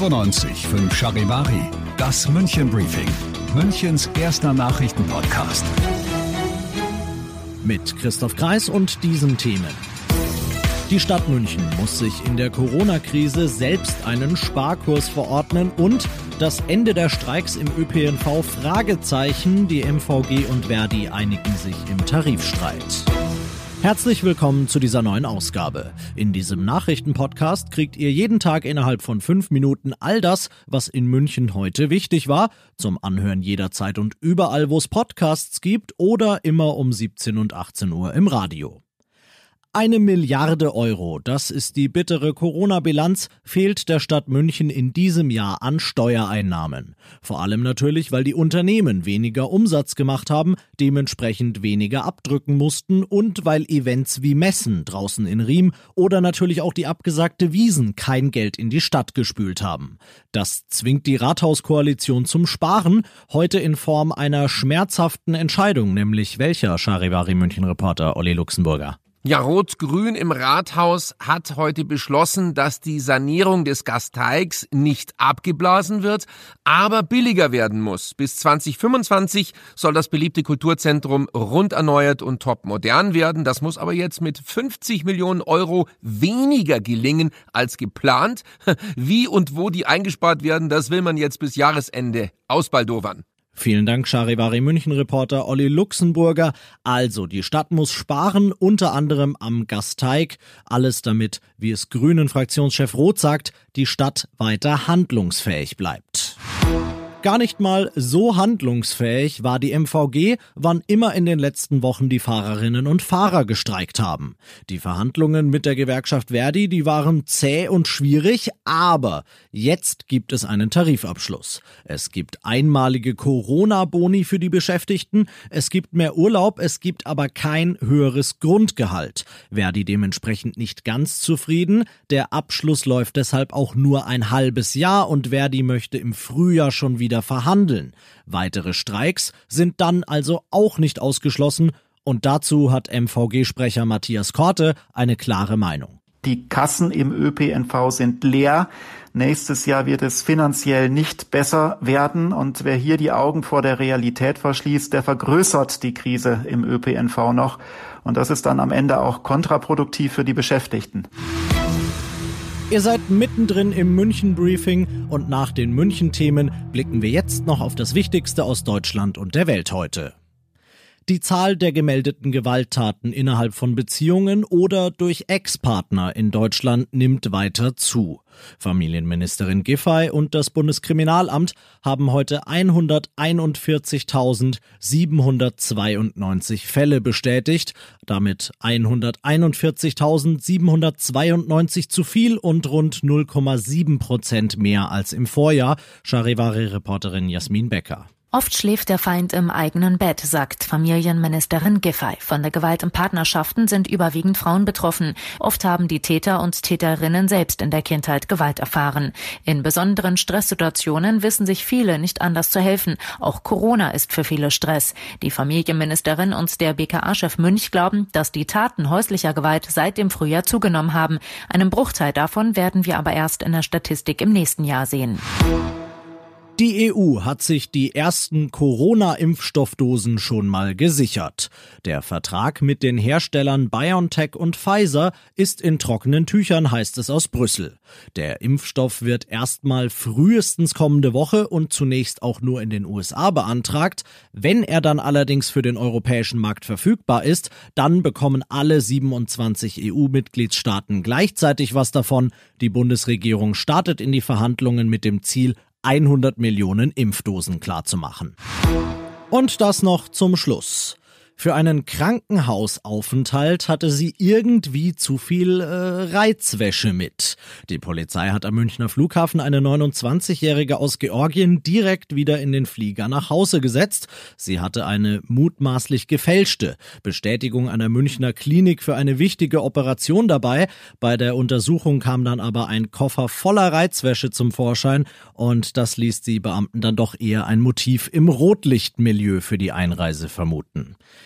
fünf Charivari, das München Briefing, Münchens erster Nachrichtenpodcast. Mit Christoph Kreis und diesen Themen. Die Stadt München muss sich in der Corona-Krise selbst einen Sparkurs verordnen und das Ende der Streiks im ÖPNV Fragezeichen. Die MVG und Verdi einigen sich im Tarifstreit. Herzlich willkommen zu dieser neuen Ausgabe. In diesem Nachrichtenpodcast kriegt ihr jeden Tag innerhalb von fünf Minuten all das, was in München heute wichtig war, zum Anhören jederzeit und überall, wo es Podcasts gibt oder immer um 17 und 18 Uhr im Radio. Eine Milliarde Euro, das ist die bittere Corona-Bilanz, fehlt der Stadt München in diesem Jahr an Steuereinnahmen. Vor allem natürlich, weil die Unternehmen weniger Umsatz gemacht haben, dementsprechend weniger abdrücken mussten und weil Events wie Messen draußen in Riem oder natürlich auch die abgesagte Wiesen kein Geld in die Stadt gespült haben. Das zwingt die Rathauskoalition zum Sparen, heute in Form einer schmerzhaften Entscheidung, nämlich welcher Charivari München Reporter Olli Luxemburger. Ja, Rot-Grün im Rathaus hat heute beschlossen, dass die Sanierung des Gasteigs nicht abgeblasen wird, aber billiger werden muss. Bis 2025 soll das beliebte Kulturzentrum rund erneuert und top modern werden. Das muss aber jetzt mit 50 Millionen Euro weniger gelingen als geplant. Wie und wo die eingespart werden, das will man jetzt bis Jahresende ausbaldowern. Vielen Dank, Charivari München-Reporter Olli Luxemburger. Also, die Stadt muss sparen, unter anderem am Gasteig. Alles damit, wie es Grünen-Fraktionschef Roth sagt, die Stadt weiter handlungsfähig bleibt. Gar nicht mal so handlungsfähig war die MVG, wann immer in den letzten Wochen die Fahrerinnen und Fahrer gestreikt haben. Die Verhandlungen mit der Gewerkschaft Verdi, die waren zäh und schwierig, aber jetzt gibt es einen Tarifabschluss. Es gibt einmalige Corona-Boni für die Beschäftigten, es gibt mehr Urlaub, es gibt aber kein höheres Grundgehalt. Verdi dementsprechend nicht ganz zufrieden. Der Abschluss läuft deshalb auch nur ein halbes Jahr und Verdi möchte im Frühjahr schon wieder wieder verhandeln. Weitere Streiks sind dann also auch nicht ausgeschlossen und dazu hat MVG-Sprecher Matthias Korte eine klare Meinung. Die Kassen im ÖPNV sind leer. Nächstes Jahr wird es finanziell nicht besser werden. Und wer hier die Augen vor der Realität verschließt, der vergrößert die Krise im ÖPNV noch. Und das ist dann am Ende auch kontraproduktiv für die Beschäftigten. Ihr seid mittendrin im München-Briefing und nach den München-Themen blicken wir jetzt noch auf das Wichtigste aus Deutschland und der Welt heute. Die Zahl der gemeldeten Gewalttaten innerhalb von Beziehungen oder durch Ex-Partner in Deutschland nimmt weiter zu. Familienministerin Giffey und das Bundeskriminalamt haben heute 141.792 Fälle bestätigt, damit 141.792 zu viel und rund 0,7 Prozent mehr als im Vorjahr, Charivari-Reporterin Jasmin Becker. Oft schläft der Feind im eigenen Bett, sagt Familienministerin Giffey. Von der Gewalt in Partnerschaften sind überwiegend Frauen betroffen. Oft haben die Täter und Täterinnen selbst in der Kindheit Gewalt erfahren. In besonderen Stresssituationen wissen sich viele nicht anders zu helfen. Auch Corona ist für viele Stress. Die Familienministerin und der BKA-Chef Münch glauben, dass die Taten häuslicher Gewalt seit dem Frühjahr zugenommen haben. Einen Bruchteil davon werden wir aber erst in der Statistik im nächsten Jahr sehen. Die EU hat sich die ersten Corona-Impfstoffdosen schon mal gesichert. Der Vertrag mit den Herstellern BioNTech und Pfizer ist in trockenen Tüchern, heißt es aus Brüssel. Der Impfstoff wird erstmal frühestens kommende Woche und zunächst auch nur in den USA beantragt. Wenn er dann allerdings für den europäischen Markt verfügbar ist, dann bekommen alle 27 EU-Mitgliedstaaten gleichzeitig was davon. Die Bundesregierung startet in die Verhandlungen mit dem Ziel, 100 Millionen Impfdosen klarzumachen. Und das noch zum Schluss. Für einen Krankenhausaufenthalt hatte sie irgendwie zu viel äh, Reizwäsche mit. Die Polizei hat am Münchner Flughafen eine 29-Jährige aus Georgien direkt wieder in den Flieger nach Hause gesetzt. Sie hatte eine mutmaßlich gefälschte Bestätigung einer Münchner Klinik für eine wichtige Operation dabei. Bei der Untersuchung kam dann aber ein Koffer voller Reizwäsche zum Vorschein und das ließ die Beamten dann doch eher ein Motiv im Rotlichtmilieu für die Einreise vermuten.